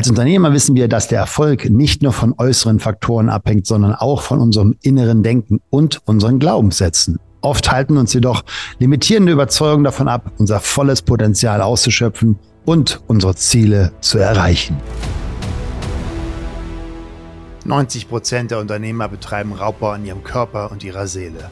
Als Unternehmer wissen wir, dass der Erfolg nicht nur von äußeren Faktoren abhängt, sondern auch von unserem inneren Denken und unseren Glaubenssätzen. Oft halten uns jedoch limitierende Überzeugungen davon ab, unser volles Potenzial auszuschöpfen und unsere Ziele zu erreichen. 90 Prozent der Unternehmer betreiben Raubbau an ihrem Körper und ihrer Seele.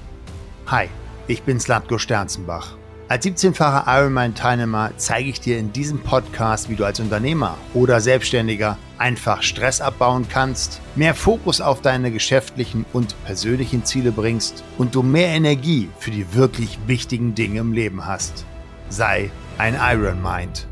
Hi, ich bin Slatko Sternzenbach. Als 17-facher Ironman-Teilnehmer zeige ich dir in diesem Podcast, wie du als Unternehmer oder Selbstständiger einfach Stress abbauen kannst, mehr Fokus auf deine geschäftlichen und persönlichen Ziele bringst und du mehr Energie für die wirklich wichtigen Dinge im Leben hast. Sei ein Iron Mind.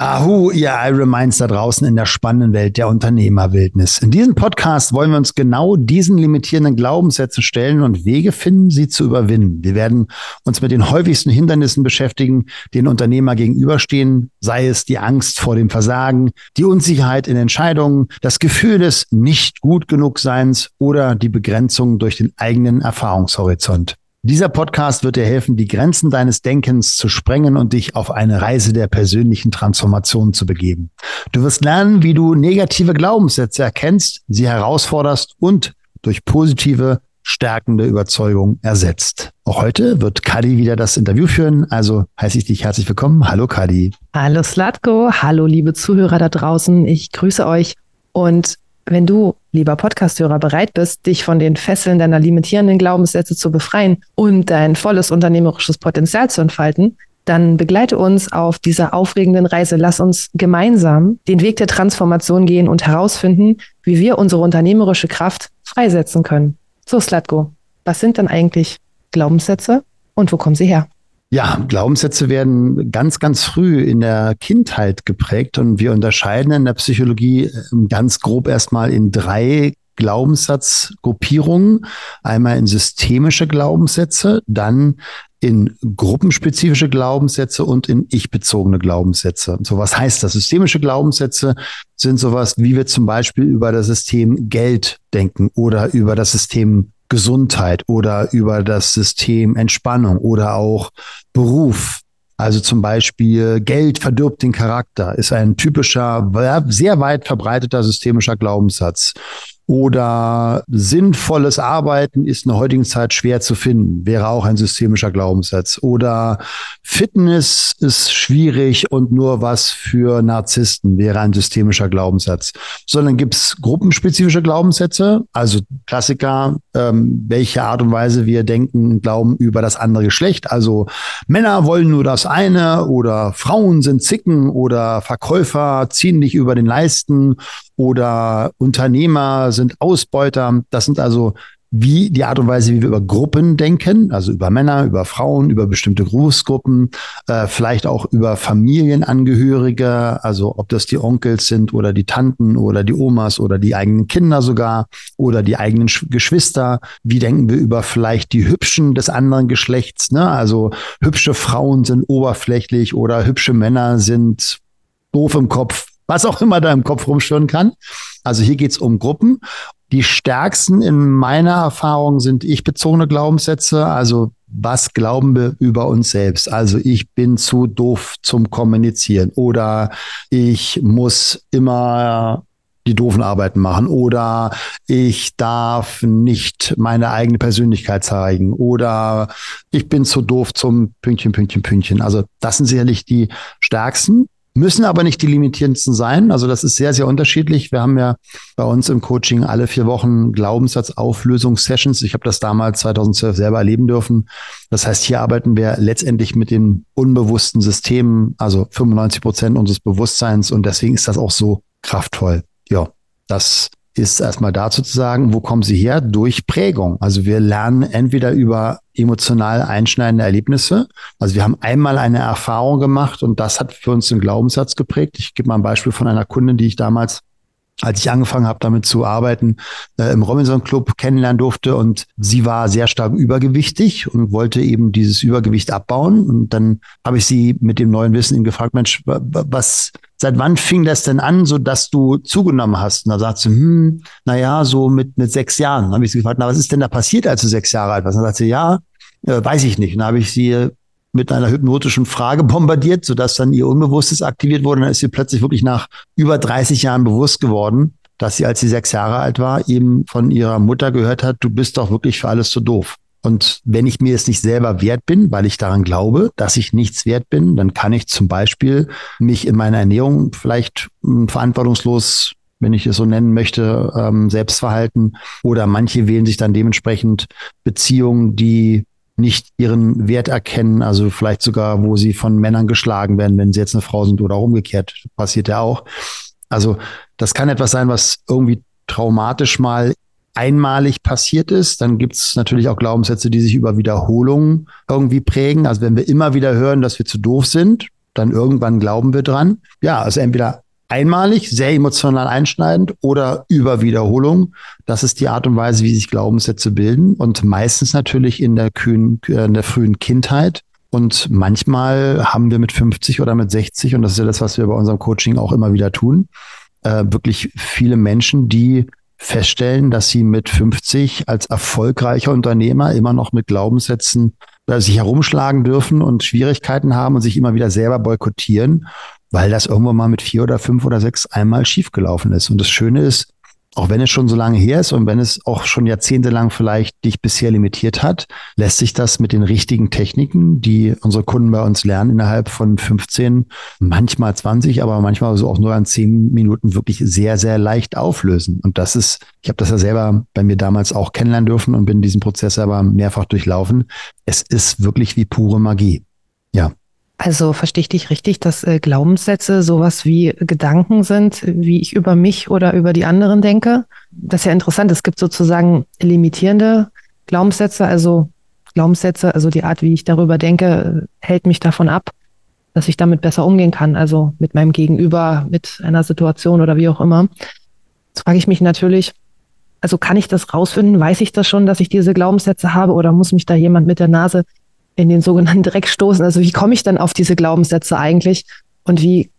Ahu, ihr Iron Minds da draußen in der spannenden Welt der Unternehmerwildnis. In diesem Podcast wollen wir uns genau diesen limitierenden Glaubenssätzen stellen und Wege finden, sie zu überwinden. Wir werden uns mit den häufigsten Hindernissen beschäftigen, denen Unternehmer gegenüberstehen, sei es die Angst vor dem Versagen, die Unsicherheit in Entscheidungen, das Gefühl des nicht gut genug Seins oder die Begrenzung durch den eigenen Erfahrungshorizont. Dieser Podcast wird dir helfen, die Grenzen deines Denkens zu sprengen und dich auf eine Reise der persönlichen Transformation zu begeben. Du wirst lernen, wie du negative Glaubenssätze erkennst, sie herausforderst und durch positive, stärkende Überzeugung ersetzt. Auch heute wird Kadi wieder das Interview führen, also heiße ich dich herzlich willkommen. Hallo Kadi. Hallo Slatko, hallo liebe Zuhörer da draußen, ich grüße euch und wenn du, lieber Podcasthörer, bereit bist, dich von den Fesseln deiner limitierenden Glaubenssätze zu befreien und dein volles unternehmerisches Potenzial zu entfalten, dann begleite uns auf dieser aufregenden Reise. Lass uns gemeinsam den Weg der Transformation gehen und herausfinden, wie wir unsere unternehmerische Kraft freisetzen können. So, Slatko, was sind denn eigentlich Glaubenssätze und wo kommen sie her? Ja, Glaubenssätze werden ganz, ganz früh in der Kindheit geprägt und wir unterscheiden in der Psychologie ähm, ganz grob erstmal in drei Glaubenssatzgruppierungen. Einmal in systemische Glaubenssätze, dann in gruppenspezifische Glaubenssätze und in ich-bezogene Glaubenssätze. So was heißt das? Systemische Glaubenssätze sind sowas, wie wir zum Beispiel über das System Geld denken oder über das System Gesundheit oder über das System Entspannung oder auch Beruf. Also zum Beispiel Geld verdirbt den Charakter, ist ein typischer, sehr weit verbreiteter systemischer Glaubenssatz oder sinnvolles Arbeiten ist in der heutigen Zeit schwer zu finden, wäre auch ein systemischer Glaubenssatz. Oder Fitness ist schwierig und nur was für Narzissten wäre ein systemischer Glaubenssatz. Sondern gibt es gruppenspezifische Glaubenssätze, also Klassiker, ähm, welche Art und Weise wir denken und glauben über das andere Geschlecht. Also Männer wollen nur das eine oder Frauen sind Zicken oder Verkäufer ziehen dich über den Leisten oder Unternehmer sind Ausbeuter. Das sind also wie die Art und Weise, wie wir über Gruppen denken, also über Männer, über Frauen, über bestimmte Berufsgruppen, äh, vielleicht auch über Familienangehörige, also ob das die Onkels sind oder die Tanten oder die Omas oder die eigenen Kinder sogar oder die eigenen Sch Geschwister. Wie denken wir über vielleicht die Hübschen des anderen Geschlechts? Ne? Also hübsche Frauen sind oberflächlich oder hübsche Männer sind doof im Kopf was auch immer da im Kopf rumschwirren kann. Also hier geht's um Gruppen. Die stärksten in meiner Erfahrung sind ich-bezogene Glaubenssätze. Also was glauben wir über uns selbst? Also ich bin zu doof zum Kommunizieren oder ich muss immer die doofen Arbeiten machen oder ich darf nicht meine eigene Persönlichkeit zeigen oder ich bin zu doof zum Pünktchen, Pünktchen, Pünktchen. Also das sind sicherlich die stärksten müssen aber nicht die limitierendsten sein. Also das ist sehr, sehr unterschiedlich. Wir haben ja bei uns im Coaching alle vier Wochen Glaubenssatzauflösungssessions. Ich habe das damals 2012 selber erleben dürfen. Das heißt, hier arbeiten wir letztendlich mit den unbewussten Systemen, also 95 Prozent unseres Bewusstseins. Und deswegen ist das auch so kraftvoll. Ja, das ist erstmal dazu zu sagen, wo kommen sie her? Durch Prägung. Also wir lernen entweder über emotional einschneidende Erlebnisse. Also wir haben einmal eine Erfahrung gemacht und das hat für uns den Glaubenssatz geprägt. Ich gebe mal ein Beispiel von einer Kundin, die ich damals als ich angefangen habe, damit zu arbeiten, äh, im Robinson Club kennenlernen durfte und sie war sehr stark übergewichtig und wollte eben dieses Übergewicht abbauen. Und dann habe ich sie mit dem neuen Wissen gefragt, Mensch, was, seit wann fing das denn an, so dass du zugenommen hast? Und da sagt sie, hm, na ja, so mit, mit sechs Jahren. Dann habe ich sie gefragt, na, was ist denn da passiert, als du sechs Jahre alt warst? Dann sagt sie, ja, äh, weiß ich nicht. Und dann habe ich sie mit einer hypnotischen Frage bombardiert, sodass dann ihr Unbewusstes aktiviert wurde. Und dann ist sie plötzlich wirklich nach über 30 Jahren bewusst geworden, dass sie, als sie sechs Jahre alt war, eben von ihrer Mutter gehört hat, du bist doch wirklich für alles zu doof. Und wenn ich mir es nicht selber wert bin, weil ich daran glaube, dass ich nichts wert bin, dann kann ich zum Beispiel mich in meiner Ernährung vielleicht hm, verantwortungslos wenn ich es so nennen möchte, ähm, Selbstverhalten. Oder manche wählen sich dann dementsprechend Beziehungen, die nicht ihren Wert erkennen, also vielleicht sogar, wo sie von Männern geschlagen werden, wenn sie jetzt eine Frau sind oder umgekehrt, passiert ja auch. Also das kann etwas sein, was irgendwie traumatisch mal einmalig passiert ist. Dann gibt es natürlich auch Glaubenssätze, die sich über Wiederholungen irgendwie prägen. Also wenn wir immer wieder hören, dass wir zu doof sind, dann irgendwann glauben wir dran. Ja, also entweder einmalig, sehr emotional einschneidend oder über Wiederholung. Das ist die Art und Weise, wie sich Glaubenssätze bilden und meistens natürlich in der, kühn, äh, in der frühen Kindheit. Und manchmal haben wir mit 50 oder mit 60, und das ist ja das, was wir bei unserem Coaching auch immer wieder tun, äh, wirklich viele Menschen, die feststellen, dass sie mit 50 als erfolgreicher Unternehmer immer noch mit Glaubenssätzen äh, sich herumschlagen dürfen und Schwierigkeiten haben und sich immer wieder selber boykottieren, weil das irgendwann mal mit vier oder fünf oder sechs einmal schiefgelaufen ist. Und das Schöne ist, auch wenn es schon so lange her ist und wenn es auch schon jahrzehntelang vielleicht dich bisher limitiert hat, lässt sich das mit den richtigen Techniken, die unsere Kunden bei uns lernen, innerhalb von 15, manchmal 20, aber manchmal so auch nur an 10 Minuten wirklich sehr, sehr leicht auflösen. Und das ist, ich habe das ja selber bei mir damals auch kennenlernen dürfen und bin diesen Prozess aber mehrfach durchlaufen. Es ist wirklich wie pure Magie. Ja. Also verstehe ich dich richtig, dass äh, Glaubenssätze sowas wie Gedanken sind, wie ich über mich oder über die anderen denke? Das ist ja interessant. Es gibt sozusagen limitierende Glaubenssätze, also Glaubenssätze, also die Art, wie ich darüber denke, hält mich davon ab, dass ich damit besser umgehen kann, also mit meinem Gegenüber, mit einer Situation oder wie auch immer. Jetzt frage ich mich natürlich, also kann ich das rausfinden? Weiß ich das schon, dass ich diese Glaubenssätze habe oder muss mich da jemand mit der Nase in den sogenannten Dreck stoßen. Also wie komme ich dann auf diese Glaubenssätze eigentlich und wie,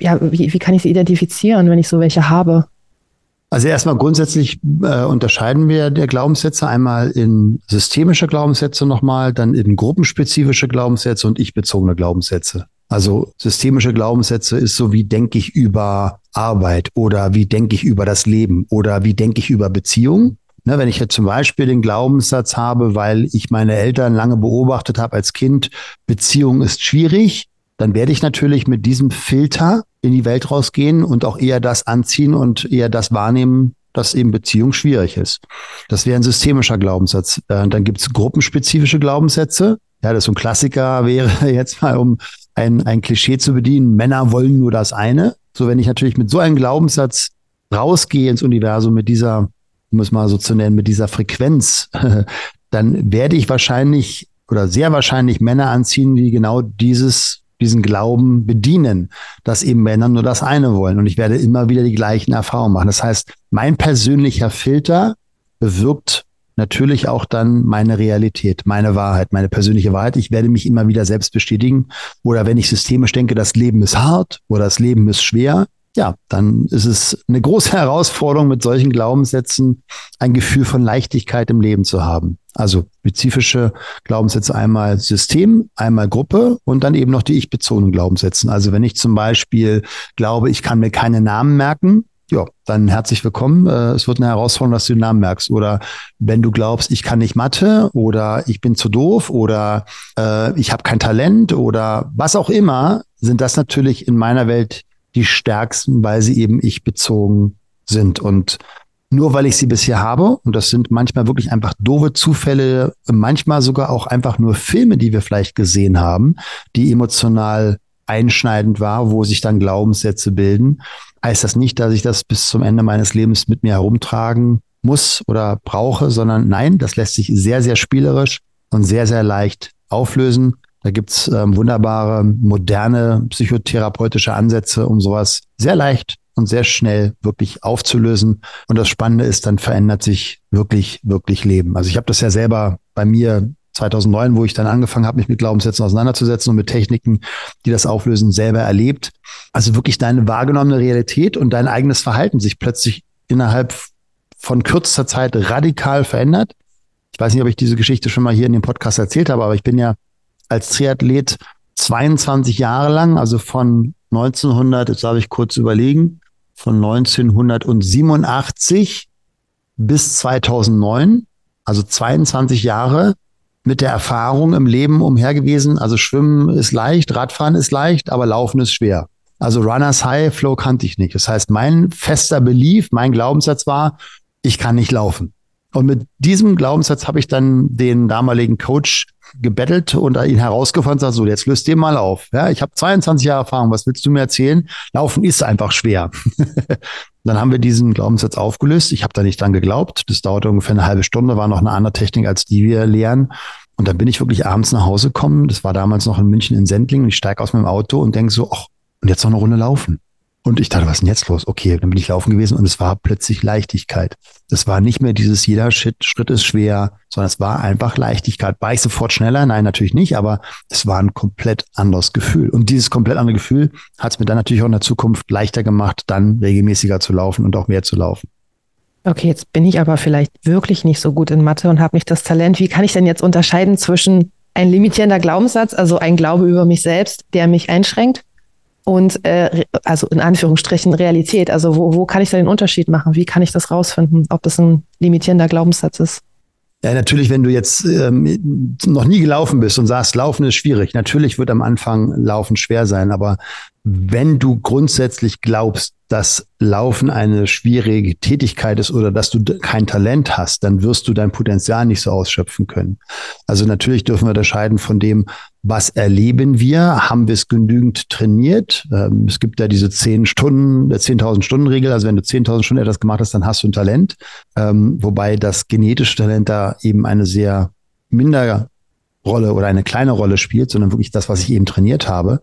ja, wie, wie kann ich sie identifizieren, wenn ich so welche habe? Also erstmal grundsätzlich äh, unterscheiden wir der Glaubenssätze einmal in systemische Glaubenssätze nochmal, dann in gruppenspezifische Glaubenssätze und ich-bezogene Glaubenssätze. Also systemische Glaubenssätze ist so, wie denke ich über Arbeit oder wie denke ich über das Leben oder wie denke ich über Beziehungen. Ne, wenn ich jetzt zum Beispiel den Glaubenssatz habe, weil ich meine Eltern lange beobachtet habe als Kind, Beziehung ist schwierig, dann werde ich natürlich mit diesem Filter in die Welt rausgehen und auch eher das anziehen und eher das wahrnehmen, dass eben Beziehung schwierig ist. Das wäre ein systemischer Glaubenssatz. Äh, dann gibt es gruppenspezifische Glaubenssätze. Ja, das ist ein Klassiker wäre jetzt mal, um ein, ein Klischee zu bedienen, Männer wollen nur das eine. So, wenn ich natürlich mit so einem Glaubenssatz rausgehe ins Universum mit dieser um es mal so zu nennen, mit dieser Frequenz, dann werde ich wahrscheinlich oder sehr wahrscheinlich Männer anziehen, die genau dieses diesen Glauben bedienen, dass eben Männer nur das eine wollen. Und ich werde immer wieder die gleichen Erfahrungen machen. Das heißt, mein persönlicher Filter bewirkt natürlich auch dann meine Realität, meine Wahrheit, meine persönliche Wahrheit. Ich werde mich immer wieder selbst bestätigen. Oder wenn ich systemisch denke, das Leben ist hart oder das Leben ist schwer, ja, dann ist es eine große Herausforderung, mit solchen Glaubenssätzen ein Gefühl von Leichtigkeit im Leben zu haben. Also spezifische Glaubenssätze einmal System, einmal Gruppe und dann eben noch die ich-bezogenen Glaubenssätze. Also wenn ich zum Beispiel glaube, ich kann mir keine Namen merken, ja, dann herzlich willkommen. Äh, es wird eine Herausforderung, dass du den Namen merkst. Oder wenn du glaubst, ich kann nicht Mathe oder ich bin zu doof oder äh, ich habe kein Talent oder was auch immer, sind das natürlich in meiner Welt die stärksten, weil sie eben ich bezogen sind. Und nur weil ich sie bisher habe, und das sind manchmal wirklich einfach doofe Zufälle, manchmal sogar auch einfach nur Filme, die wir vielleicht gesehen haben, die emotional einschneidend war, wo sich dann Glaubenssätze bilden, heißt das nicht, dass ich das bis zum Ende meines Lebens mit mir herumtragen muss oder brauche, sondern nein, das lässt sich sehr, sehr spielerisch und sehr, sehr leicht auflösen. Da gibt's ähm, wunderbare, moderne psychotherapeutische Ansätze, um sowas sehr leicht und sehr schnell wirklich aufzulösen. Und das Spannende ist, dann verändert sich wirklich, wirklich Leben. Also ich habe das ja selber bei mir 2009, wo ich dann angefangen habe, mich mit Glaubenssätzen auseinanderzusetzen und mit Techniken, die das auflösen, selber erlebt. Also wirklich deine wahrgenommene Realität und dein eigenes Verhalten sich plötzlich innerhalb von kürzester Zeit radikal verändert. Ich weiß nicht, ob ich diese Geschichte schon mal hier in dem Podcast erzählt habe, aber ich bin ja als Triathlet 22 Jahre lang, also von 1900, jetzt darf ich kurz überlegen, von 1987 bis 2009, also 22 Jahre mit der Erfahrung im Leben umher gewesen. Also Schwimmen ist leicht, Radfahren ist leicht, aber Laufen ist schwer. Also Runners High Flow kannte ich nicht. Das heißt, mein fester Belief, mein Glaubenssatz war, ich kann nicht laufen. Und mit diesem Glaubenssatz habe ich dann den damaligen Coach gebettelt und ihn herausgefordert gesagt, so, jetzt löst den mal auf. Ja, ich habe 22 Jahre Erfahrung, was willst du mir erzählen? Laufen ist einfach schwer. dann haben wir diesen Glaubenssatz aufgelöst. Ich habe da nicht dran geglaubt. Das dauerte ungefähr eine halbe Stunde, war noch eine andere Technik, als die wir lehren. Und dann bin ich wirklich abends nach Hause gekommen. Das war damals noch in München in Sendling. Und ich steige aus meinem Auto und denke so, ach, und jetzt noch eine Runde laufen. Und ich dachte, was ist denn jetzt los? Okay, dann bin ich laufen gewesen und es war plötzlich Leichtigkeit. Das war nicht mehr dieses jeder Schritt, Schritt ist schwer, sondern es war einfach Leichtigkeit. War ich sofort schneller? Nein, natürlich nicht, aber es war ein komplett anderes Gefühl. Und dieses komplett andere Gefühl hat es mir dann natürlich auch in der Zukunft leichter gemacht, dann regelmäßiger zu laufen und auch mehr zu laufen. Okay, jetzt bin ich aber vielleicht wirklich nicht so gut in Mathe und habe nicht das Talent. Wie kann ich denn jetzt unterscheiden zwischen ein limitierender Glaubenssatz, also ein Glaube über mich selbst, der mich einschränkt, und äh, also in Anführungsstrichen Realität. Also wo, wo kann ich da den Unterschied machen? Wie kann ich das rausfinden, ob das ein limitierender Glaubenssatz ist? Ja, natürlich, wenn du jetzt ähm, noch nie gelaufen bist und sagst, Laufen ist schwierig. Natürlich wird am Anfang Laufen schwer sein, aber wenn du grundsätzlich glaubst, dass Laufen eine schwierige Tätigkeit ist oder dass du kein Talent hast, dann wirst du dein Potenzial nicht so ausschöpfen können. Also natürlich dürfen wir unterscheiden von dem, was erleben wir? Haben wir es genügend trainiert? Ähm, es gibt ja diese zehn Stunden, der 10.000 Stunden Regel. Also wenn du 10.000 Stunden etwas gemacht hast, dann hast du ein Talent. Ähm, wobei das genetische Talent da eben eine sehr minder Rolle oder eine kleine Rolle spielt, sondern wirklich das, was ich eben trainiert habe.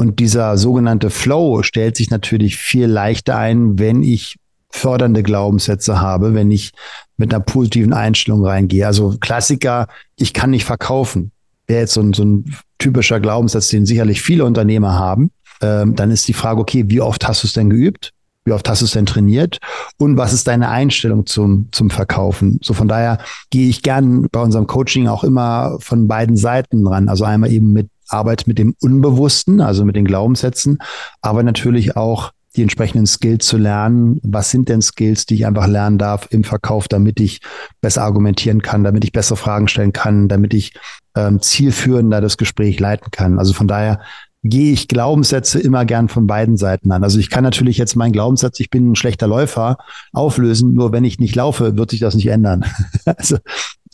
Und dieser sogenannte Flow stellt sich natürlich viel leichter ein, wenn ich fördernde Glaubenssätze habe, wenn ich mit einer positiven Einstellung reingehe. Also Klassiker, ich kann nicht verkaufen. Wäre jetzt so ein, so ein typischer Glaubenssatz, den sicherlich viele Unternehmer haben. Ähm, dann ist die Frage, okay, wie oft hast du es denn geübt? Wie oft hast du es denn trainiert? Und was ist deine Einstellung zum, zum Verkaufen? So von daher gehe ich gern bei unserem Coaching auch immer von beiden Seiten ran. Also einmal eben mit Arbeit mit dem Unbewussten, also mit den Glaubenssätzen, aber natürlich auch die entsprechenden Skills zu lernen. Was sind denn Skills, die ich einfach lernen darf im Verkauf, damit ich besser argumentieren kann, damit ich bessere Fragen stellen kann, damit ich ähm, zielführender das Gespräch leiten kann. Also von daher gehe ich Glaubenssätze immer gern von beiden Seiten an. Also ich kann natürlich jetzt meinen Glaubenssatz, ich bin ein schlechter Läufer, auflösen. Nur wenn ich nicht laufe, wird sich das nicht ändern. also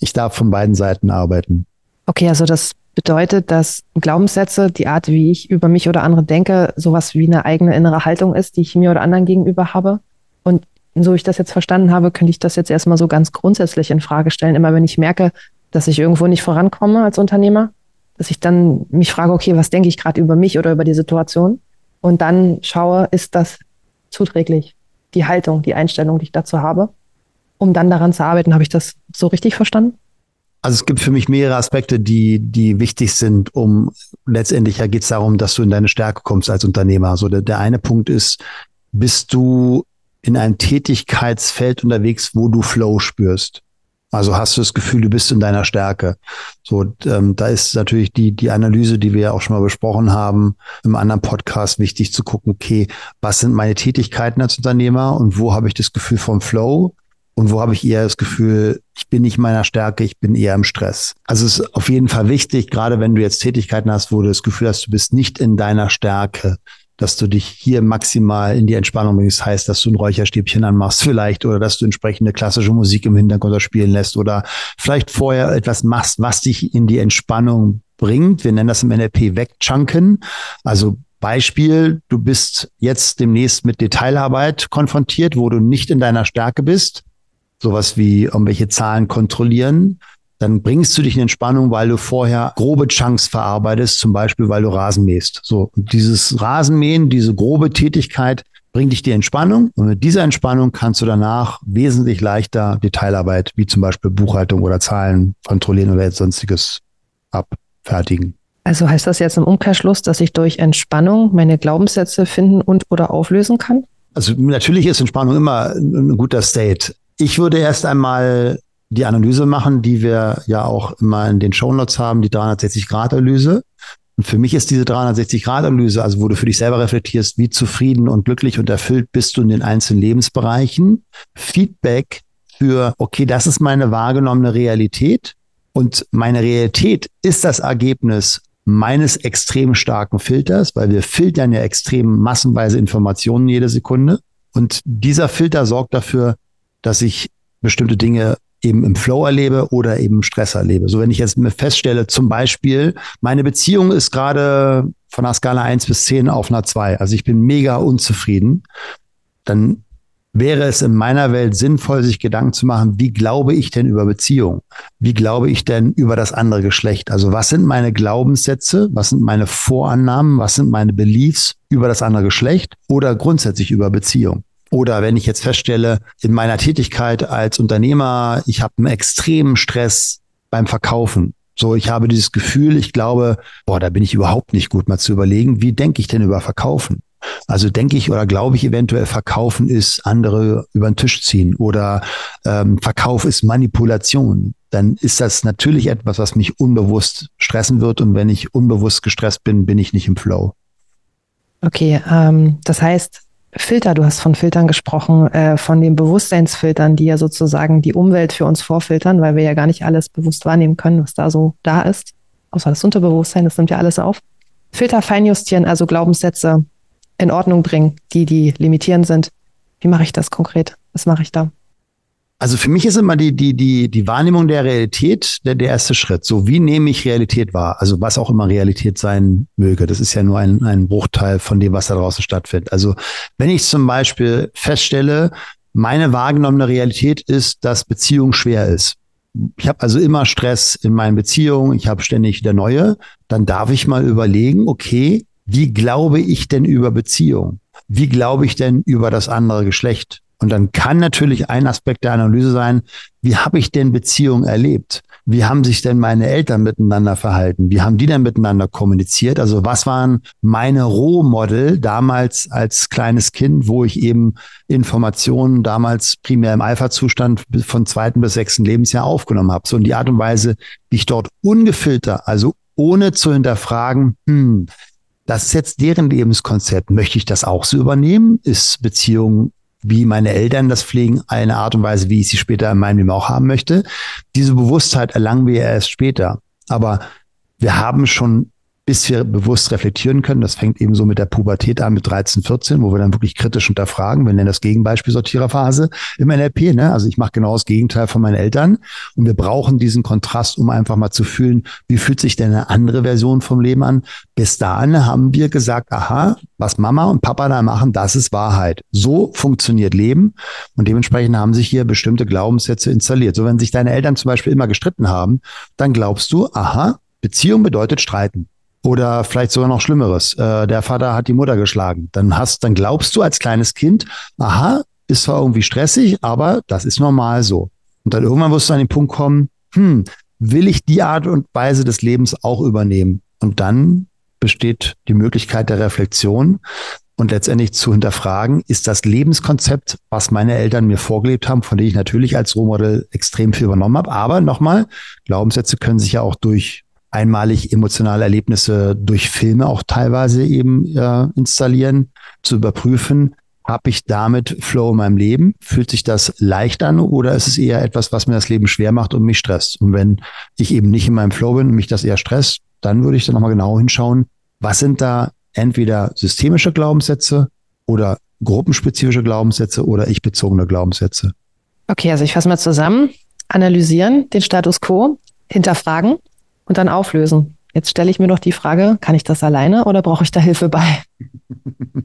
ich darf von beiden Seiten arbeiten. Okay, also das bedeutet, dass Glaubenssätze, die Art, wie ich über mich oder andere denke, sowas wie eine eigene innere Haltung ist, die ich mir oder anderen gegenüber habe. Und so ich das jetzt verstanden habe, könnte ich das jetzt erstmal so ganz grundsätzlich in Frage stellen. Immer wenn ich merke, dass ich irgendwo nicht vorankomme als Unternehmer, dass ich dann mich frage, okay, was denke ich gerade über mich oder über die Situation? Und dann schaue, ist das zuträglich? Die Haltung, die Einstellung, die ich dazu habe, um dann daran zu arbeiten. Habe ich das so richtig verstanden? Also es gibt für mich mehrere Aspekte, die, die wichtig sind, um letztendlich ja geht es darum, dass du in deine Stärke kommst als Unternehmer. Also der, der eine Punkt ist, bist du in einem Tätigkeitsfeld unterwegs, wo du Flow spürst. Also hast du das Gefühl, du bist in deiner Stärke. So, ähm, da ist natürlich die, die Analyse, die wir ja auch schon mal besprochen haben, im anderen Podcast wichtig zu gucken, okay, was sind meine Tätigkeiten als Unternehmer und wo habe ich das Gefühl vom Flow? Und wo habe ich eher das Gefühl, ich bin nicht meiner Stärke, ich bin eher im Stress. Also es ist auf jeden Fall wichtig, gerade wenn du jetzt Tätigkeiten hast, wo du das Gefühl hast, du bist nicht in deiner Stärke, dass du dich hier maximal in die Entspannung bringst. Heißt, dass du ein Räucherstäbchen anmachst vielleicht oder dass du entsprechende klassische Musik im Hintergrund spielen lässt oder vielleicht vorher etwas machst, was dich in die Entspannung bringt. Wir nennen das im NLP wegchunken. Also Beispiel, du bist jetzt demnächst mit Detailarbeit konfrontiert, wo du nicht in deiner Stärke bist sowas wie irgendwelche Zahlen kontrollieren, dann bringst du dich in Entspannung, weil du vorher grobe Chunks verarbeitest, zum Beispiel, weil du Rasen mähst. So, und dieses Rasenmähen, diese grobe Tätigkeit bringt dich die Entspannung. Und mit dieser Entspannung kannst du danach wesentlich leichter Detailarbeit, wie zum Beispiel Buchhaltung oder Zahlen kontrollieren oder jetzt sonstiges abfertigen. Also heißt das jetzt im Umkehrschluss, dass ich durch Entspannung meine Glaubenssätze finden und oder auflösen kann? Also natürlich ist Entspannung immer ein guter State. Ich würde erst einmal die Analyse machen, die wir ja auch immer in den Shownotes haben, die 360-Grad-Analyse. Und für mich ist diese 360-Grad-Analyse, also wo du für dich selber reflektierst, wie zufrieden und glücklich und erfüllt bist du in den einzelnen Lebensbereichen, Feedback für, okay, das ist meine wahrgenommene Realität. Und meine Realität ist das Ergebnis meines extrem starken Filters, weil wir filtern ja extrem massenweise Informationen jede Sekunde. Und dieser Filter sorgt dafür, dass ich bestimmte Dinge eben im Flow erlebe oder eben Stress erlebe. So wenn ich jetzt mir feststelle, zum Beispiel, meine Beziehung ist gerade von einer Skala 1 bis 10 auf einer 2. Also ich bin mega unzufrieden. Dann wäre es in meiner Welt sinnvoll, sich Gedanken zu machen, wie glaube ich denn über Beziehung? Wie glaube ich denn über das andere Geschlecht? Also was sind meine Glaubenssätze? Was sind meine Vorannahmen? Was sind meine Beliefs über das andere Geschlecht oder grundsätzlich über Beziehung? Oder wenn ich jetzt feststelle, in meiner Tätigkeit als Unternehmer, ich habe einen extremen Stress beim Verkaufen. So, ich habe dieses Gefühl, ich glaube, boah, da bin ich überhaupt nicht gut, mal zu überlegen, wie denke ich denn über Verkaufen? Also denke ich oder glaube ich eventuell, Verkaufen ist andere über den Tisch ziehen oder ähm, Verkauf ist Manipulation. Dann ist das natürlich etwas, was mich unbewusst stressen wird. Und wenn ich unbewusst gestresst bin, bin ich nicht im Flow. Okay, ähm, das heißt, Filter, du hast von Filtern gesprochen, äh, von den Bewusstseinsfiltern, die ja sozusagen die Umwelt für uns vorfiltern, weil wir ja gar nicht alles bewusst wahrnehmen können, was da so da ist. Außer das Unterbewusstsein, das nimmt ja alles auf. Filter feinjustieren, also Glaubenssätze in Ordnung bringen, die, die limitierend sind. Wie mache ich das konkret? Was mache ich da? Also für mich ist immer die, die, die, die Wahrnehmung der Realität der, der erste Schritt. So, wie nehme ich Realität wahr? Also was auch immer Realität sein möge. Das ist ja nur ein, ein Bruchteil von dem, was da draußen stattfindet. Also wenn ich zum Beispiel feststelle, meine wahrgenommene Realität ist, dass Beziehung schwer ist. Ich habe also immer Stress in meinen Beziehungen, ich habe ständig wieder neue, dann darf ich mal überlegen, okay, wie glaube ich denn über Beziehung? Wie glaube ich denn über das andere Geschlecht? Und dann kann natürlich ein Aspekt der Analyse sein, wie habe ich denn Beziehungen erlebt? Wie haben sich denn meine Eltern miteinander verhalten? Wie haben die denn miteinander kommuniziert? Also was waren meine Rohmodel damals als kleines Kind, wo ich eben Informationen damals primär im Alpha-Zustand von zweiten bis sechsten Lebensjahr aufgenommen habe? So in die Art und Weise, wie ich dort ungefiltert, also ohne zu hinterfragen, hm, das ist jetzt deren Lebenskonzept. Möchte ich das auch so übernehmen? Ist Beziehung, wie meine Eltern das pflegen, eine Art und Weise, wie ich sie später in meinem Leben auch haben möchte? Diese Bewusstheit erlangen wir erst später. Aber wir haben schon bis wir bewusst reflektieren können. Das fängt eben so mit der Pubertät an, mit 13, 14, wo wir dann wirklich kritisch hinterfragen. Wir nennen das Gegenbeispiel Sortiererphase im NLP. Ne? Also ich mache genau das Gegenteil von meinen Eltern. Und wir brauchen diesen Kontrast, um einfach mal zu fühlen, wie fühlt sich denn eine andere Version vom Leben an. Bis dahin haben wir gesagt, aha, was Mama und Papa da machen, das ist Wahrheit. So funktioniert Leben. Und dementsprechend haben sich hier bestimmte Glaubenssätze installiert. So wenn sich deine Eltern zum Beispiel immer gestritten haben, dann glaubst du, aha, Beziehung bedeutet streiten. Oder vielleicht sogar noch Schlimmeres. Äh, der Vater hat die Mutter geschlagen. Dann hast, dann glaubst du als kleines Kind, aha, ist zwar irgendwie stressig, aber das ist normal so. Und dann irgendwann wirst du an den Punkt kommen, hm, will ich die Art und Weise des Lebens auch übernehmen? Und dann besteht die Möglichkeit der Reflexion und letztendlich zu hinterfragen, ist das Lebenskonzept, was meine Eltern mir vorgelebt haben, von dem ich natürlich als Rohmodell extrem viel übernommen habe. Aber nochmal, Glaubenssätze können sich ja auch durch einmalig emotionale Erlebnisse durch Filme auch teilweise eben äh, installieren, zu überprüfen, habe ich damit Flow in meinem Leben? Fühlt sich das leicht an oder ist es eher etwas, was mir das Leben schwer macht und mich stresst? Und wenn ich eben nicht in meinem Flow bin und mich das eher stresst, dann würde ich da nochmal genau hinschauen, was sind da entweder systemische Glaubenssätze oder gruppenspezifische Glaubenssätze oder ich-bezogene Glaubenssätze. Okay, also ich fasse mal zusammen. Analysieren, den Status quo, hinterfragen, und dann auflösen. Jetzt stelle ich mir doch die Frage, kann ich das alleine oder brauche ich da Hilfe bei?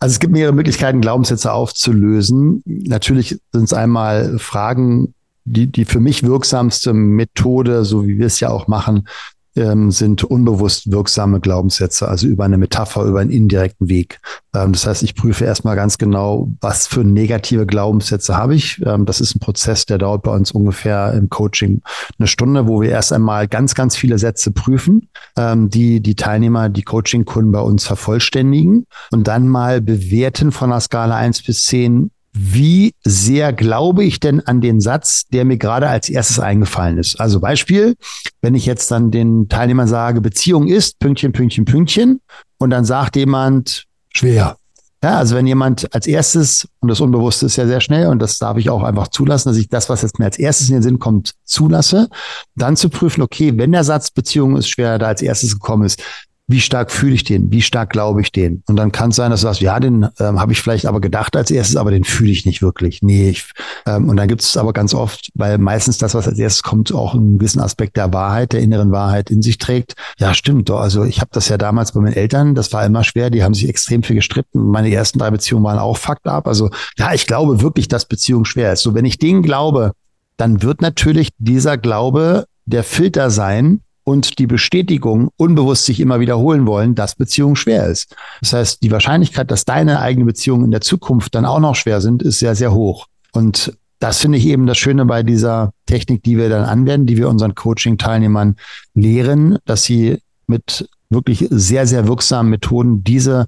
Also es gibt mehrere Möglichkeiten, Glaubenssätze aufzulösen. Natürlich sind es einmal Fragen, die, die für mich wirksamste Methode, so wie wir es ja auch machen, ähm, sind unbewusst wirksame Glaubenssätze, also über eine Metapher, über einen indirekten Weg. Ähm, das heißt, ich prüfe erstmal ganz genau, was für negative Glaubenssätze habe ich. Ähm, das ist ein Prozess, der dauert bei uns ungefähr im Coaching eine Stunde, wo wir erst einmal ganz, ganz viele Sätze prüfen, ähm, die die Teilnehmer, die Coaching-Kunden bei uns vervollständigen und dann mal bewerten von einer Skala eins bis zehn wie sehr glaube ich denn an den Satz, der mir gerade als erstes eingefallen ist? Also Beispiel, wenn ich jetzt dann den Teilnehmern sage, Beziehung ist Pünktchen, Pünktchen, Pünktchen und dann sagt jemand schwer. Ja, also wenn jemand als erstes, und das Unbewusste ist ja sehr schnell, und das darf ich auch einfach zulassen, dass ich das, was jetzt mir als erstes in den Sinn kommt, zulasse, dann zu prüfen, okay, wenn der Satz Beziehung ist schwer da als erstes gekommen ist, wie stark fühle ich den, wie stark glaube ich den. Und dann kann es sein, dass du sagst, ja, den ähm, habe ich vielleicht aber gedacht als erstes, aber den fühle ich nicht wirklich. Nee, ich, ähm, und dann gibt es aber ganz oft, weil meistens das, was als erstes kommt, auch einen gewissen Aspekt der Wahrheit, der inneren Wahrheit in sich trägt. Ja, stimmt. Doch. Also ich habe das ja damals bei meinen Eltern, das war immer schwer, die haben sich extrem viel gestritten. Meine ersten drei Beziehungen waren auch fucked up. Also ja, ich glaube wirklich, dass Beziehung schwer ist. So, wenn ich den glaube, dann wird natürlich dieser Glaube der Filter sein, und die Bestätigung unbewusst sich immer wiederholen wollen, dass Beziehung schwer ist. Das heißt, die Wahrscheinlichkeit, dass deine eigenen Beziehungen in der Zukunft dann auch noch schwer sind, ist sehr, sehr hoch. Und das finde ich eben das Schöne bei dieser Technik, die wir dann anwenden, die wir unseren Coaching-Teilnehmern lehren, dass sie mit wirklich sehr, sehr wirksamen Methoden diese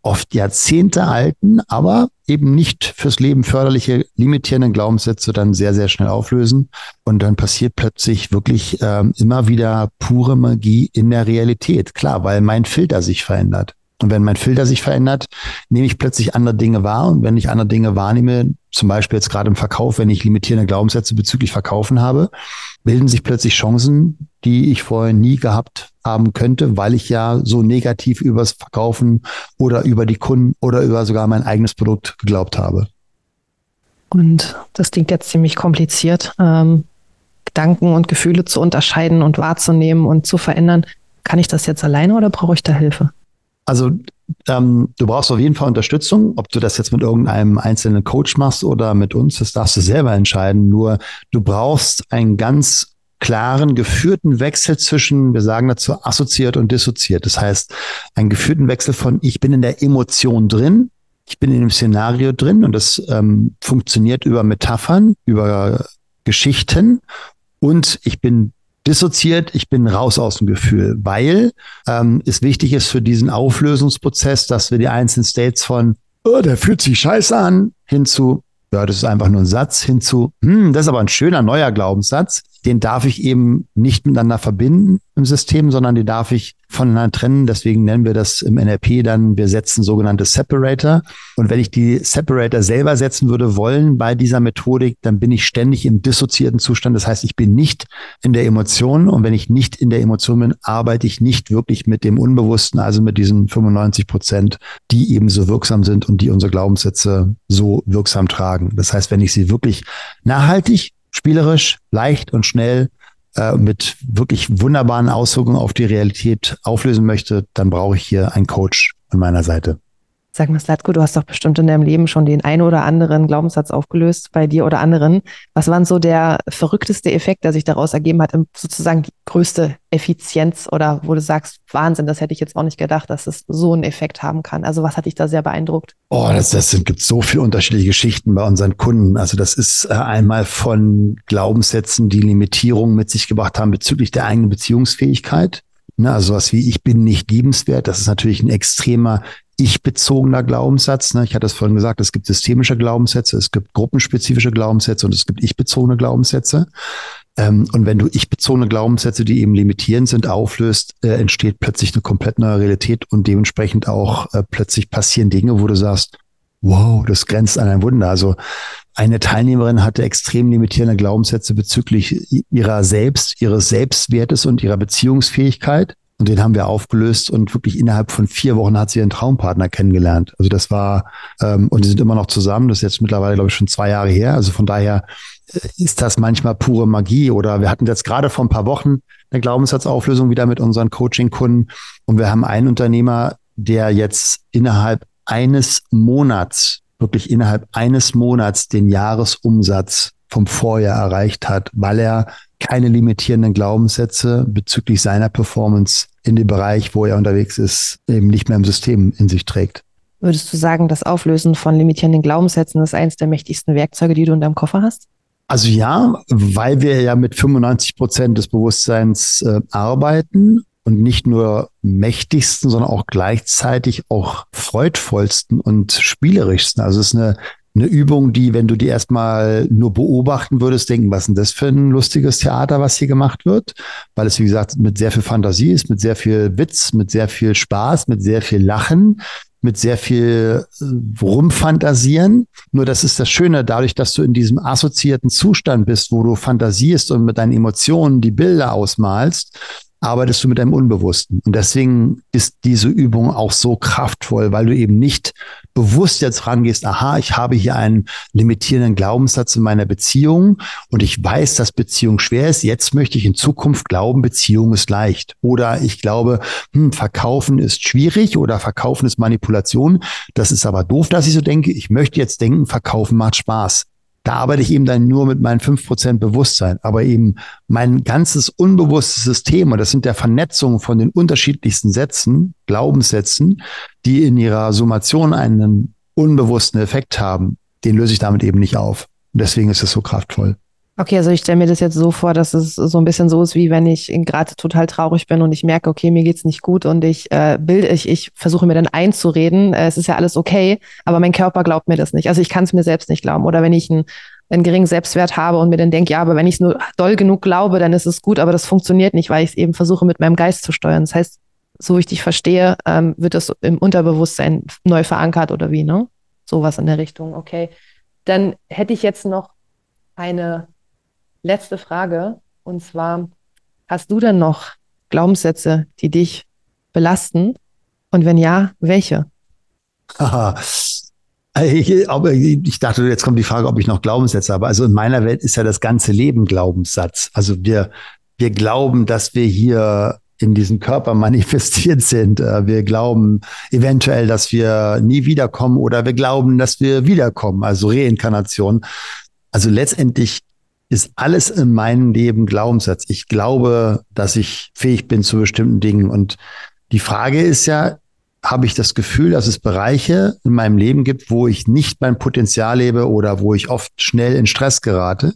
oft Jahrzehnte alten, aber eben nicht fürs Leben förderliche limitierenden Glaubenssätze dann sehr, sehr schnell auflösen. Und dann passiert plötzlich wirklich ähm, immer wieder pure Magie in der Realität. Klar, weil mein Filter sich verändert. Und wenn mein Filter sich verändert, nehme ich plötzlich andere Dinge wahr. Und wenn ich andere Dinge wahrnehme, zum Beispiel jetzt gerade im Verkauf, wenn ich limitierende Glaubenssätze bezüglich Verkaufen habe, bilden sich plötzlich Chancen, die ich vorher nie gehabt haben könnte, weil ich ja so negativ übers Verkaufen oder über die Kunden oder über sogar mein eigenes Produkt geglaubt habe. Und das klingt jetzt ziemlich kompliziert, ähm, Gedanken und Gefühle zu unterscheiden und wahrzunehmen und zu verändern. Kann ich das jetzt alleine oder brauche ich da Hilfe? Also ähm, du brauchst auf jeden Fall Unterstützung. Ob du das jetzt mit irgendeinem einzelnen Coach machst oder mit uns, das darfst du selber entscheiden. Nur du brauchst einen ganz klaren, geführten Wechsel zwischen, wir sagen dazu, assoziiert und dissoziiert. Das heißt, einen geführten Wechsel von, ich bin in der Emotion drin, ich bin in dem Szenario drin und das ähm, funktioniert über Metaphern, über Geschichten und ich bin dissoziiert, ich bin raus aus dem Gefühl, weil ähm, es wichtig ist für diesen Auflösungsprozess, dass wir die einzelnen States von, oh, der fühlt sich scheiße an, hinzu, ja, das ist einfach nur ein Satz, hinzu, hm, das ist aber ein schöner neuer Glaubenssatz, den darf ich eben nicht miteinander verbinden im System, sondern die darf ich voneinander trennen. Deswegen nennen wir das im NLP dann, wir setzen sogenannte Separator. Und wenn ich die Separator selber setzen würde wollen bei dieser Methodik, dann bin ich ständig im dissoziierten Zustand. Das heißt, ich bin nicht in der Emotion. Und wenn ich nicht in der Emotion bin, arbeite ich nicht wirklich mit dem Unbewussten, also mit diesen 95 Prozent, die eben so wirksam sind und die unsere Glaubenssätze so wirksam tragen. Das heißt, wenn ich sie wirklich nachhaltig spielerisch, leicht und schnell äh, mit wirklich wunderbaren Auswirkungen auf die Realität auflösen möchte, dann brauche ich hier einen Coach an meiner Seite. Sag mal, Slatko, du hast doch bestimmt in deinem Leben schon den ein oder anderen Glaubenssatz aufgelöst bei dir oder anderen. Was war so der verrückteste Effekt, der sich daraus ergeben hat, sozusagen die größte Effizienz oder wo du sagst, Wahnsinn, das hätte ich jetzt auch nicht gedacht, dass es so einen Effekt haben kann. Also was hat dich da sehr beeindruckt? Oh, das, das sind, gibt so viele unterschiedliche Geschichten bei unseren Kunden. Also das ist äh, einmal von Glaubenssätzen, die Limitierungen mit sich gebracht haben bezüglich der eigenen Beziehungsfähigkeit. Ne, also was wie ich bin nicht liebenswert, das ist natürlich ein extremer ich-bezogener Glaubenssatz. Ne? Ich hatte es vorhin gesagt, es gibt systemische Glaubenssätze, es gibt gruppenspezifische Glaubenssätze und es gibt ich-bezogene Glaubenssätze. Ähm, und wenn du ich-bezogene Glaubenssätze, die eben limitierend sind, auflöst, äh, entsteht plötzlich eine komplett neue Realität und dementsprechend auch äh, plötzlich passieren Dinge, wo du sagst, wow, das grenzt an ein Wunder. Also eine Teilnehmerin hatte extrem limitierende Glaubenssätze bezüglich ihrer selbst, ihres Selbstwertes und ihrer Beziehungsfähigkeit. Und den haben wir aufgelöst und wirklich innerhalb von vier Wochen hat sie ihren Traumpartner kennengelernt. Also das war, ähm, und die sind immer noch zusammen. Das ist jetzt mittlerweile, glaube ich, schon zwei Jahre her. Also von daher äh, ist das manchmal pure Magie. Oder wir hatten jetzt gerade vor ein paar Wochen eine Glaubenssatzauflösung wieder mit unseren Coaching-Kunden. Und wir haben einen Unternehmer, der jetzt innerhalb eines Monats, wirklich innerhalb eines Monats den Jahresumsatz vom Vorjahr erreicht hat, weil er keine limitierenden Glaubenssätze bezüglich seiner Performance in dem Bereich, wo er unterwegs ist, eben nicht mehr im System in sich trägt. Würdest du sagen, das Auflösen von limitierenden Glaubenssätzen ist eines der mächtigsten Werkzeuge, die du in deinem Koffer hast? Also ja, weil wir ja mit 95 Prozent des Bewusstseins äh, arbeiten und nicht nur mächtigsten, sondern auch gleichzeitig auch freudvollsten und spielerischsten. Also es ist eine eine Übung, die, wenn du die erstmal nur beobachten würdest, denken, was ist denn das für ein lustiges Theater, was hier gemacht wird? Weil es, wie gesagt, mit sehr viel Fantasie ist, mit sehr viel Witz, mit sehr viel Spaß, mit sehr viel Lachen, mit sehr viel äh, rumfantasieren. Nur das ist das Schöne, dadurch, dass du in diesem assoziierten Zustand bist, wo du fantasierst und mit deinen Emotionen die Bilder ausmalst, arbeitest du mit deinem Unbewussten. Und deswegen ist diese Übung auch so kraftvoll, weil du eben nicht bewusst jetzt rangehst, aha, ich habe hier einen limitierenden Glaubenssatz in meiner Beziehung und ich weiß, dass Beziehung schwer ist. Jetzt möchte ich in Zukunft glauben, Beziehung ist leicht. Oder ich glaube, hm, Verkaufen ist schwierig oder Verkaufen ist Manipulation. Das ist aber doof, dass ich so denke. Ich möchte jetzt denken, Verkaufen macht Spaß. Da arbeite ich eben dann nur mit meinen fünf Prozent Bewusstsein. Aber eben mein ganzes unbewusstes System, und das sind der Vernetzungen von den unterschiedlichsten Sätzen, Glaubenssätzen, die in ihrer Summation einen unbewussten Effekt haben, den löse ich damit eben nicht auf. Und deswegen ist es so kraftvoll. Okay, also ich stelle mir das jetzt so vor, dass es so ein bisschen so ist, wie wenn ich gerade total traurig bin und ich merke, okay, mir geht's nicht gut und ich äh, bilde, ich, ich versuche mir dann einzureden, äh, es ist ja alles okay, aber mein Körper glaubt mir das nicht. Also ich kann es mir selbst nicht glauben. Oder wenn ich einen, einen geringen Selbstwert habe und mir dann denke, ja, aber wenn ich nur doll genug glaube, dann ist es gut, aber das funktioniert nicht, weil ich es eben versuche, mit meinem Geist zu steuern. Das heißt, so ich dich verstehe, ähm, wird das im Unterbewusstsein neu verankert oder wie, ne? Sowas in der Richtung, okay. Dann hätte ich jetzt noch eine letzte Frage. Und zwar, hast du denn noch Glaubenssätze, die dich belasten? Und wenn ja, welche? Ich, aber ich dachte, jetzt kommt die Frage, ob ich noch Glaubenssätze habe. Also in meiner Welt ist ja das ganze Leben Glaubenssatz. Also wir, wir glauben, dass wir hier in diesem Körper manifestiert sind. Äh, wir glauben eventuell, dass wir nie wiederkommen oder wir glauben, dass wir wiederkommen, also Reinkarnation. Also letztendlich ist alles in meinem Leben Glaubenssatz. Ich glaube, dass ich fähig bin zu bestimmten Dingen. Und die Frage ist ja, habe ich das Gefühl, dass es Bereiche in meinem Leben gibt, wo ich nicht mein Potenzial lebe oder wo ich oft schnell in Stress gerate.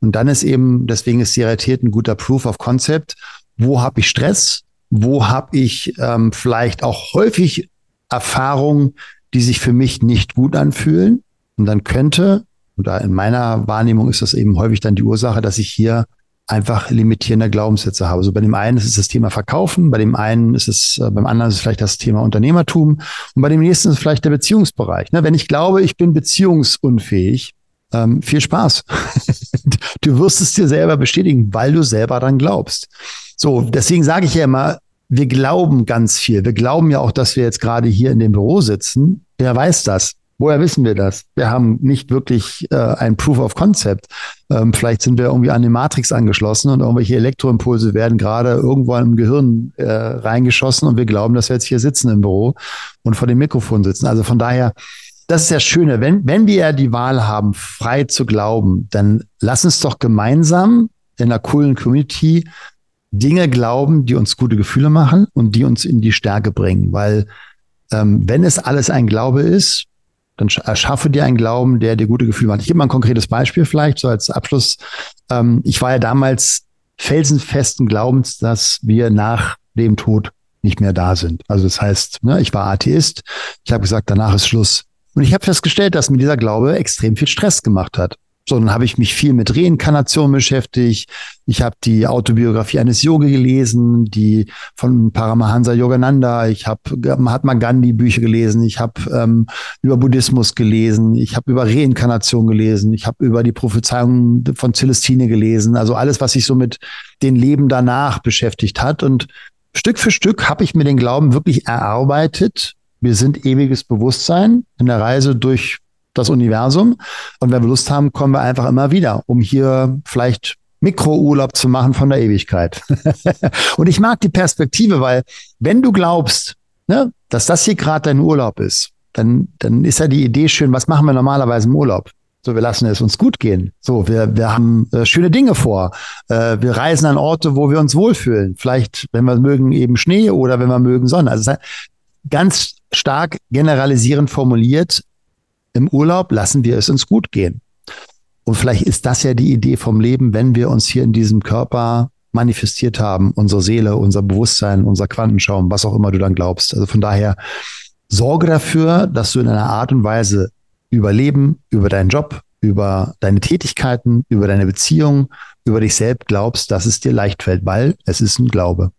Und dann ist eben, deswegen ist die Realität ein guter Proof of Concept. Wo habe ich Stress? Wo habe ich ähm, vielleicht auch häufig Erfahrungen, die sich für mich nicht gut anfühlen? Und dann könnte und da in meiner Wahrnehmung ist das eben häufig dann die Ursache, dass ich hier einfach limitierende Glaubenssätze habe. So bei dem einen ist es das Thema Verkaufen, bei dem einen ist es, äh, beim anderen ist es vielleicht das Thema Unternehmertum und bei dem nächsten ist es vielleicht der Beziehungsbereich. Ne? Wenn ich glaube, ich bin beziehungsunfähig, ähm, viel Spaß. du wirst es dir selber bestätigen, weil du selber dann glaubst. So, deswegen sage ich ja immer, wir glauben ganz viel. Wir glauben ja auch, dass wir jetzt gerade hier in dem Büro sitzen. Wer weiß das? Woher wissen wir das? Wir haben nicht wirklich äh, ein Proof of Concept. Ähm, vielleicht sind wir irgendwie an die Matrix angeschlossen und irgendwelche Elektroimpulse werden gerade irgendwo im Gehirn äh, reingeschossen und wir glauben, dass wir jetzt hier sitzen im Büro und vor dem Mikrofon sitzen. Also von daher, das ist ja Schöne. Wenn, wenn wir ja die Wahl haben, frei zu glauben, dann lass uns doch gemeinsam in einer coolen Community Dinge glauben, die uns gute Gefühle machen und die uns in die Stärke bringen. Weil ähm, wenn es alles ein Glaube ist, dann erschaffe dir einen Glauben, der dir gute Gefühle macht. Ich gebe mal ein konkretes Beispiel vielleicht, so als Abschluss. Ähm, ich war ja damals felsenfesten Glaubens, dass wir nach dem Tod nicht mehr da sind. Also das heißt, ne, ich war Atheist. Ich habe gesagt, danach ist Schluss. Und ich habe festgestellt, dass mir dieser Glaube extrem viel Stress gemacht hat. So, dann habe ich mich viel mit Reinkarnation beschäftigt. Ich habe die Autobiografie eines Yogi gelesen, die von Paramahansa Yogananda. Ich habe Mahatma Gandhi Bücher gelesen. Ich habe ähm, über Buddhismus gelesen. Ich habe über Reinkarnation gelesen. Ich habe über die Prophezeiung von Celestine gelesen. Also alles, was sich so mit den Leben danach beschäftigt hat. Und Stück für Stück habe ich mir den Glauben wirklich erarbeitet. Wir sind ewiges Bewusstsein in der Reise durch das Universum. Und wenn wir Lust haben, kommen wir einfach immer wieder, um hier vielleicht Mikrourlaub zu machen von der Ewigkeit. und ich mag die Perspektive, weil wenn du glaubst, ne, dass das hier gerade dein Urlaub ist, dann, dann ist ja die Idee schön, was machen wir normalerweise im Urlaub? So, wir lassen es uns gut gehen. So, wir, wir haben äh, schöne Dinge vor. Äh, wir reisen an Orte, wo wir uns wohlfühlen. Vielleicht, wenn wir mögen, eben Schnee oder wenn wir mögen Sonne. Also ganz stark generalisierend formuliert, im Urlaub lassen wir es uns gut gehen. Und vielleicht ist das ja die Idee vom Leben, wenn wir uns hier in diesem Körper manifestiert haben, unsere Seele, unser Bewusstsein, unser Quantenschaum, was auch immer du dann glaubst. Also von daher sorge dafür, dass du in einer Art und Weise über Leben, über deinen Job, über deine Tätigkeiten, über deine Beziehungen, über dich selbst glaubst, dass es dir leicht fällt, weil es ist ein Glaube.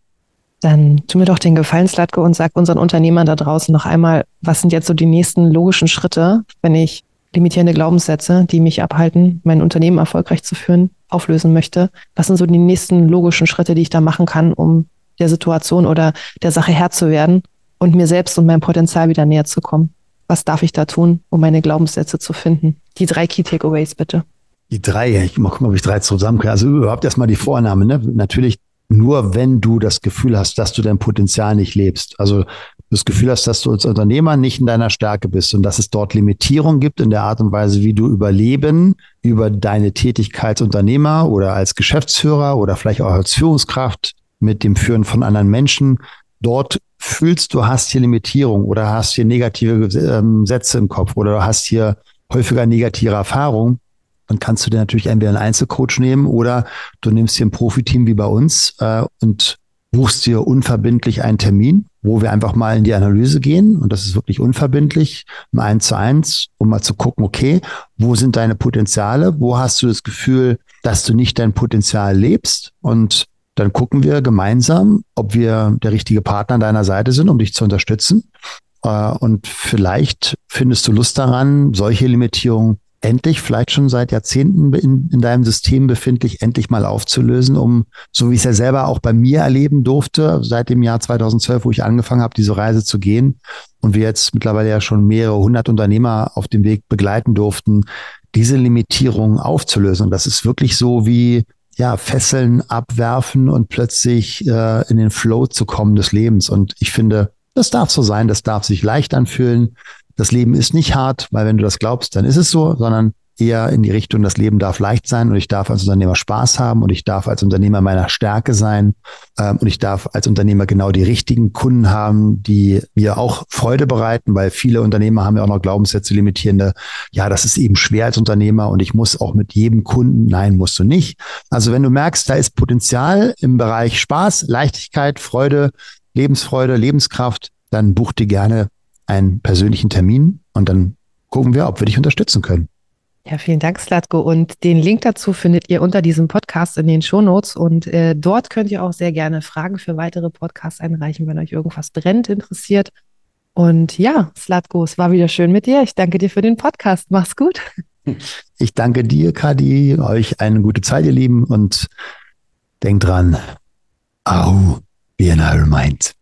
Dann tu mir doch den Gefallen, Slatko, und sag unseren Unternehmern da draußen noch einmal, was sind jetzt so die nächsten logischen Schritte, wenn ich limitierende Glaubenssätze, die mich abhalten, mein Unternehmen erfolgreich zu führen, auflösen möchte. Was sind so die nächsten logischen Schritte, die ich da machen kann, um der Situation oder der Sache Herr zu werden und mir selbst und meinem Potenzial wieder näher zu kommen? Was darf ich da tun, um meine Glaubenssätze zu finden? Die drei Key Takeaways bitte. Die drei, ich mal gucken, ob ich drei zusammenkriege. Also überhaupt erstmal die Vorname. Ne? Natürlich nur, wenn du das Gefühl hast, dass du dein Potenzial nicht lebst. Also das Gefühl hast, dass du als Unternehmer nicht in deiner Stärke bist und dass es dort Limitierung gibt in der Art und Weise, wie du überleben über deine Tätigkeit als Unternehmer oder als Geschäftsführer oder vielleicht auch als Führungskraft mit dem Führen von anderen Menschen. Dort fühlst du, hast hier Limitierung oder hast hier negative ähm, Sätze im Kopf oder hast hier häufiger negative Erfahrungen, dann kannst du dir natürlich entweder einen Einzelcoach nehmen oder du nimmst dir ein Profiteam wie bei uns äh, und buchst dir unverbindlich einen Termin, wo wir einfach mal in die Analyse gehen. Und das ist wirklich unverbindlich, im Eins zu eins, um mal zu gucken, okay, wo sind deine Potenziale? Wo hast du das Gefühl, dass du nicht dein Potenzial lebst? Und dann gucken wir gemeinsam, ob wir der richtige Partner an deiner Seite sind, um dich zu unterstützen. Äh, und vielleicht findest du Lust daran, solche Limitierungen endlich, vielleicht schon seit Jahrzehnten in, in deinem System befindlich, endlich mal aufzulösen, um, so wie ich es ja selber auch bei mir erleben durfte, seit dem Jahr 2012, wo ich angefangen habe, diese Reise zu gehen und wir jetzt mittlerweile ja schon mehrere hundert Unternehmer auf dem Weg begleiten durften, diese Limitierung aufzulösen. Und das ist wirklich so wie, ja, Fesseln abwerfen und plötzlich äh, in den Flow zu kommen des Lebens. Und ich finde, das darf so sein, das darf sich leicht anfühlen das Leben ist nicht hart, weil wenn du das glaubst, dann ist es so, sondern eher in die Richtung, das Leben darf leicht sein und ich darf als Unternehmer Spaß haben und ich darf als Unternehmer meiner Stärke sein ähm, und ich darf als Unternehmer genau die richtigen Kunden haben, die mir auch Freude bereiten, weil viele Unternehmer haben ja auch noch Glaubenssätze limitierende. Ja, das ist eben schwer als Unternehmer und ich muss auch mit jedem Kunden. Nein, musst du nicht. Also wenn du merkst, da ist Potenzial im Bereich Spaß, Leichtigkeit, Freude, Lebensfreude, Lebenskraft, dann buch dir gerne einen persönlichen Termin und dann gucken wir, ob wir dich unterstützen können. Ja, vielen Dank, Slatko. Und den Link dazu findet ihr unter diesem Podcast in den Shownotes. Und äh, dort könnt ihr auch sehr gerne Fragen für weitere Podcasts einreichen, wenn euch irgendwas brennt, interessiert. Und ja, Slatko, es war wieder schön mit dir. Ich danke dir für den Podcast. Mach's gut. Ich danke dir, Kadi. Euch eine gute Zeit, ihr Lieben. Und denkt dran, au, wie ein Iron Mind.